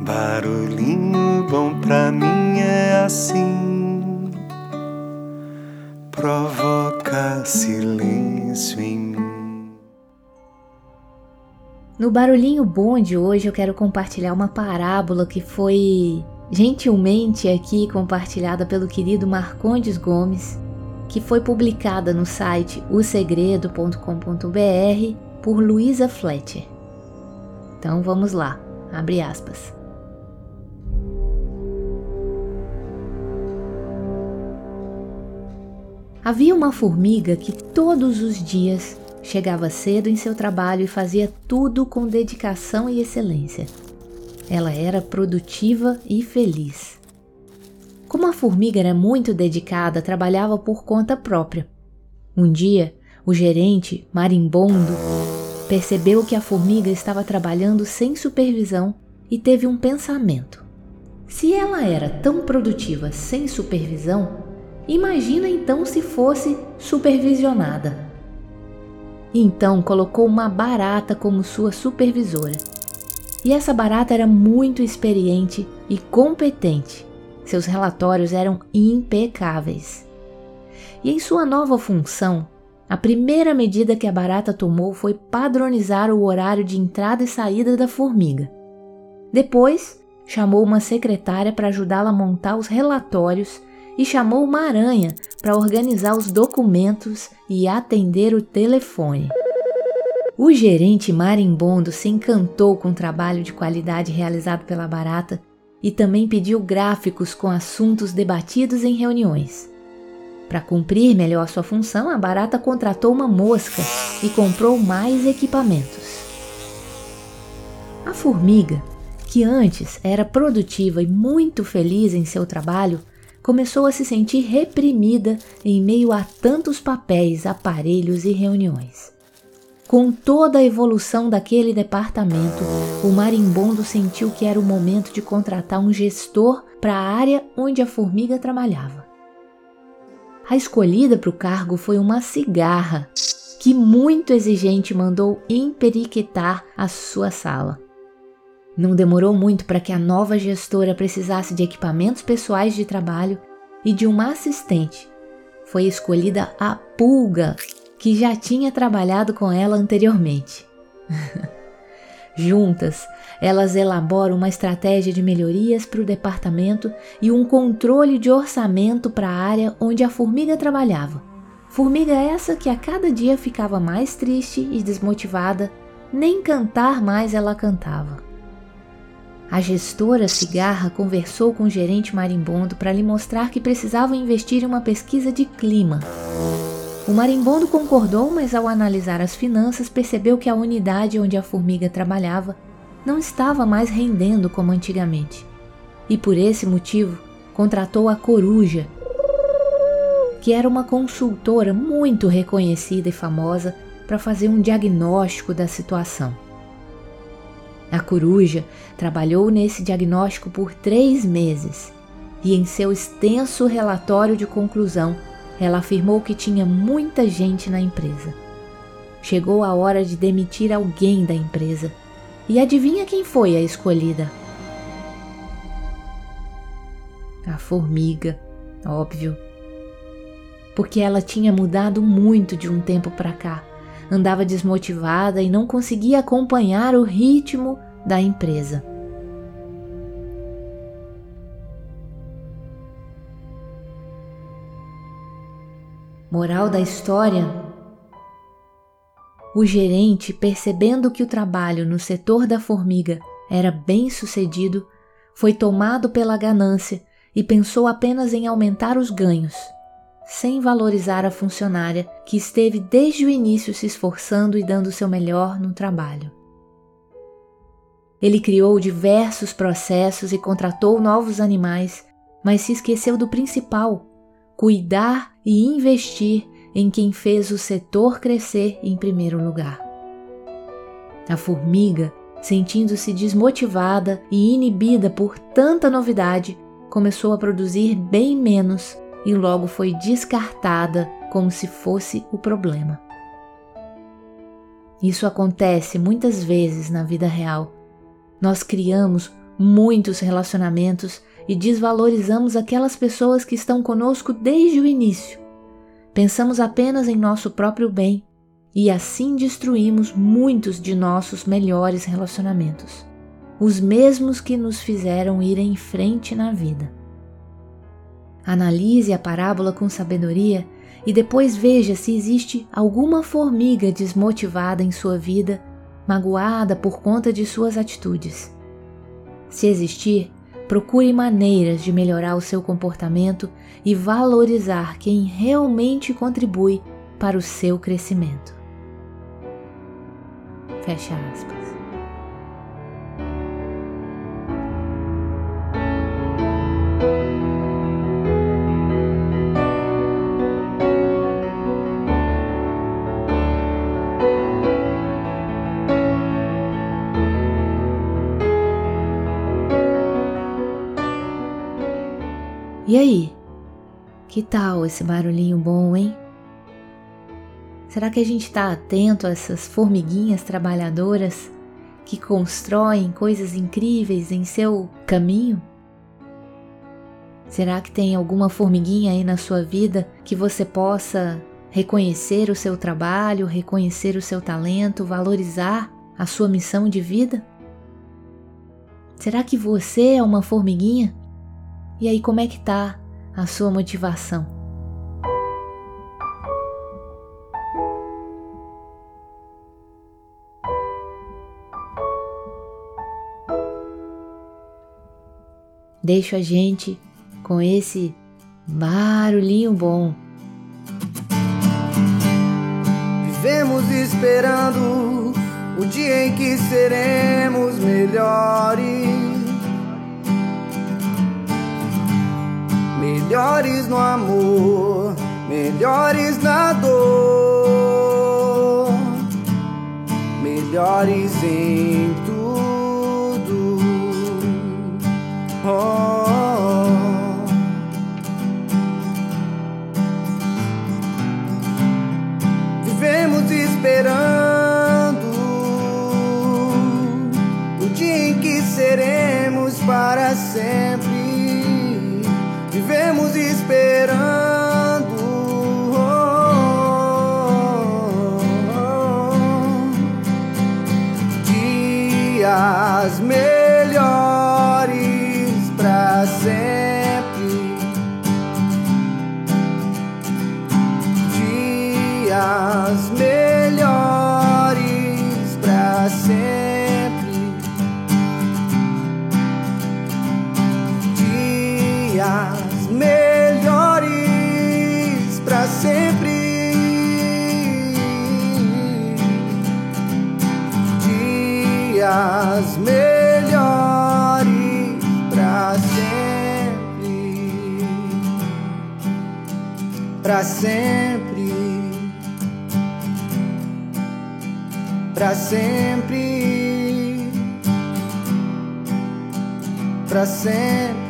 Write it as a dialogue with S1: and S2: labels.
S1: Barulhinho bom pra mim é assim, provoca silêncio em mim.
S2: No barulhinho bom de hoje eu quero compartilhar uma parábola que foi gentilmente aqui compartilhada pelo querido Marcondes Gomes, que foi publicada no site osegredo.com.br por Luisa Fletcher. Então vamos lá, abre aspas. Havia uma formiga que todos os dias chegava cedo em seu trabalho e fazia tudo com dedicação e excelência. Ela era produtiva e feliz. Como a formiga era muito dedicada, trabalhava por conta própria. Um dia, o gerente, marimbondo, percebeu que a formiga estava trabalhando sem supervisão e teve um pensamento. Se ela era tão produtiva sem supervisão, Imagina então se fosse supervisionada. Então colocou uma barata como sua supervisora. E essa barata era muito experiente e competente. Seus relatórios eram impecáveis. E em sua nova função, a primeira medida que a barata tomou foi padronizar o horário de entrada e saída da formiga. Depois, chamou uma secretária para ajudá-la a montar os relatórios e chamou uma aranha para organizar os documentos e atender o telefone. O gerente marimbondo se encantou com o trabalho de qualidade realizado pela barata e também pediu gráficos com assuntos debatidos em reuniões. Para cumprir melhor sua função, a barata contratou uma mosca e comprou mais equipamentos. A formiga, que antes era produtiva e muito feliz em seu trabalho, começou a se sentir reprimida em meio a tantos papéis, aparelhos e reuniões. Com toda a evolução daquele departamento, o marimbondo sentiu que era o momento de contratar um gestor para a área onde a formiga trabalhava. A escolhida para o cargo foi uma cigarra, que muito exigente mandou emperiquetar a sua sala. Não demorou muito para que a nova gestora precisasse de equipamentos pessoais de trabalho e de uma assistente. Foi escolhida a Pulga, que já tinha trabalhado com ela anteriormente. Juntas, elas elaboram uma estratégia de melhorias para o departamento e um controle de orçamento para a área onde a formiga trabalhava. Formiga essa que a cada dia ficava mais triste e desmotivada, nem cantar mais ela cantava. A gestora Cigarra conversou com o gerente marimbondo para lhe mostrar que precisava investir em uma pesquisa de clima. O marimbondo concordou, mas ao analisar as finanças percebeu que a unidade onde a formiga trabalhava não estava mais rendendo como antigamente. E por esse motivo contratou a Coruja, que era uma consultora muito reconhecida e famosa para fazer um diagnóstico da situação. A coruja trabalhou nesse diagnóstico por três meses e, em seu extenso relatório de conclusão, ela afirmou que tinha muita gente na empresa. Chegou a hora de demitir alguém da empresa. E adivinha quem foi a escolhida? A formiga, óbvio. Porque ela tinha mudado muito de um tempo para cá andava desmotivada e não conseguia acompanhar o ritmo da empresa. Moral da história: O gerente, percebendo que o trabalho no setor da formiga era bem sucedido, foi tomado pela ganância e pensou apenas em aumentar os ganhos sem valorizar a funcionária que esteve desde o início se esforçando e dando seu melhor no trabalho. Ele criou diversos processos e contratou novos animais, mas se esqueceu do principal: cuidar e investir em quem fez o setor crescer em primeiro lugar. A formiga, sentindo-se desmotivada e inibida por tanta novidade, começou a produzir bem menos e logo foi descartada como se fosse o problema. Isso acontece muitas vezes na vida real. Nós criamos muitos relacionamentos e desvalorizamos aquelas pessoas que estão conosco desde o início. Pensamos apenas em nosso próprio bem e assim destruímos muitos de nossos melhores relacionamentos, os mesmos que nos fizeram ir em frente na vida. Analise a parábola com sabedoria e depois veja se existe alguma formiga desmotivada em sua vida, magoada por conta de suas atitudes. Se existir, procure maneiras de melhorar o seu comportamento e valorizar quem realmente contribui para o seu crescimento. Fecha aspas. E aí? Que tal esse barulhinho bom, hein? Será que a gente está atento a essas formiguinhas trabalhadoras que constroem coisas incríveis em seu caminho? Será que tem alguma formiguinha aí na sua vida que você possa reconhecer o seu trabalho, reconhecer o seu talento, valorizar a sua missão de vida? Será que você é uma formiguinha? E aí, como é que tá a sua motivação? Deixo a gente com esse barulhinho bom.
S1: Vivemos esperando o dia em que seremos melhores. Melhores no amor, melhores na dor, melhores em tudo. Oh. Vivemos esperando o dia em que seremos para sempre Dias melhores para sempre. Para sempre. Para sempre. Para sempre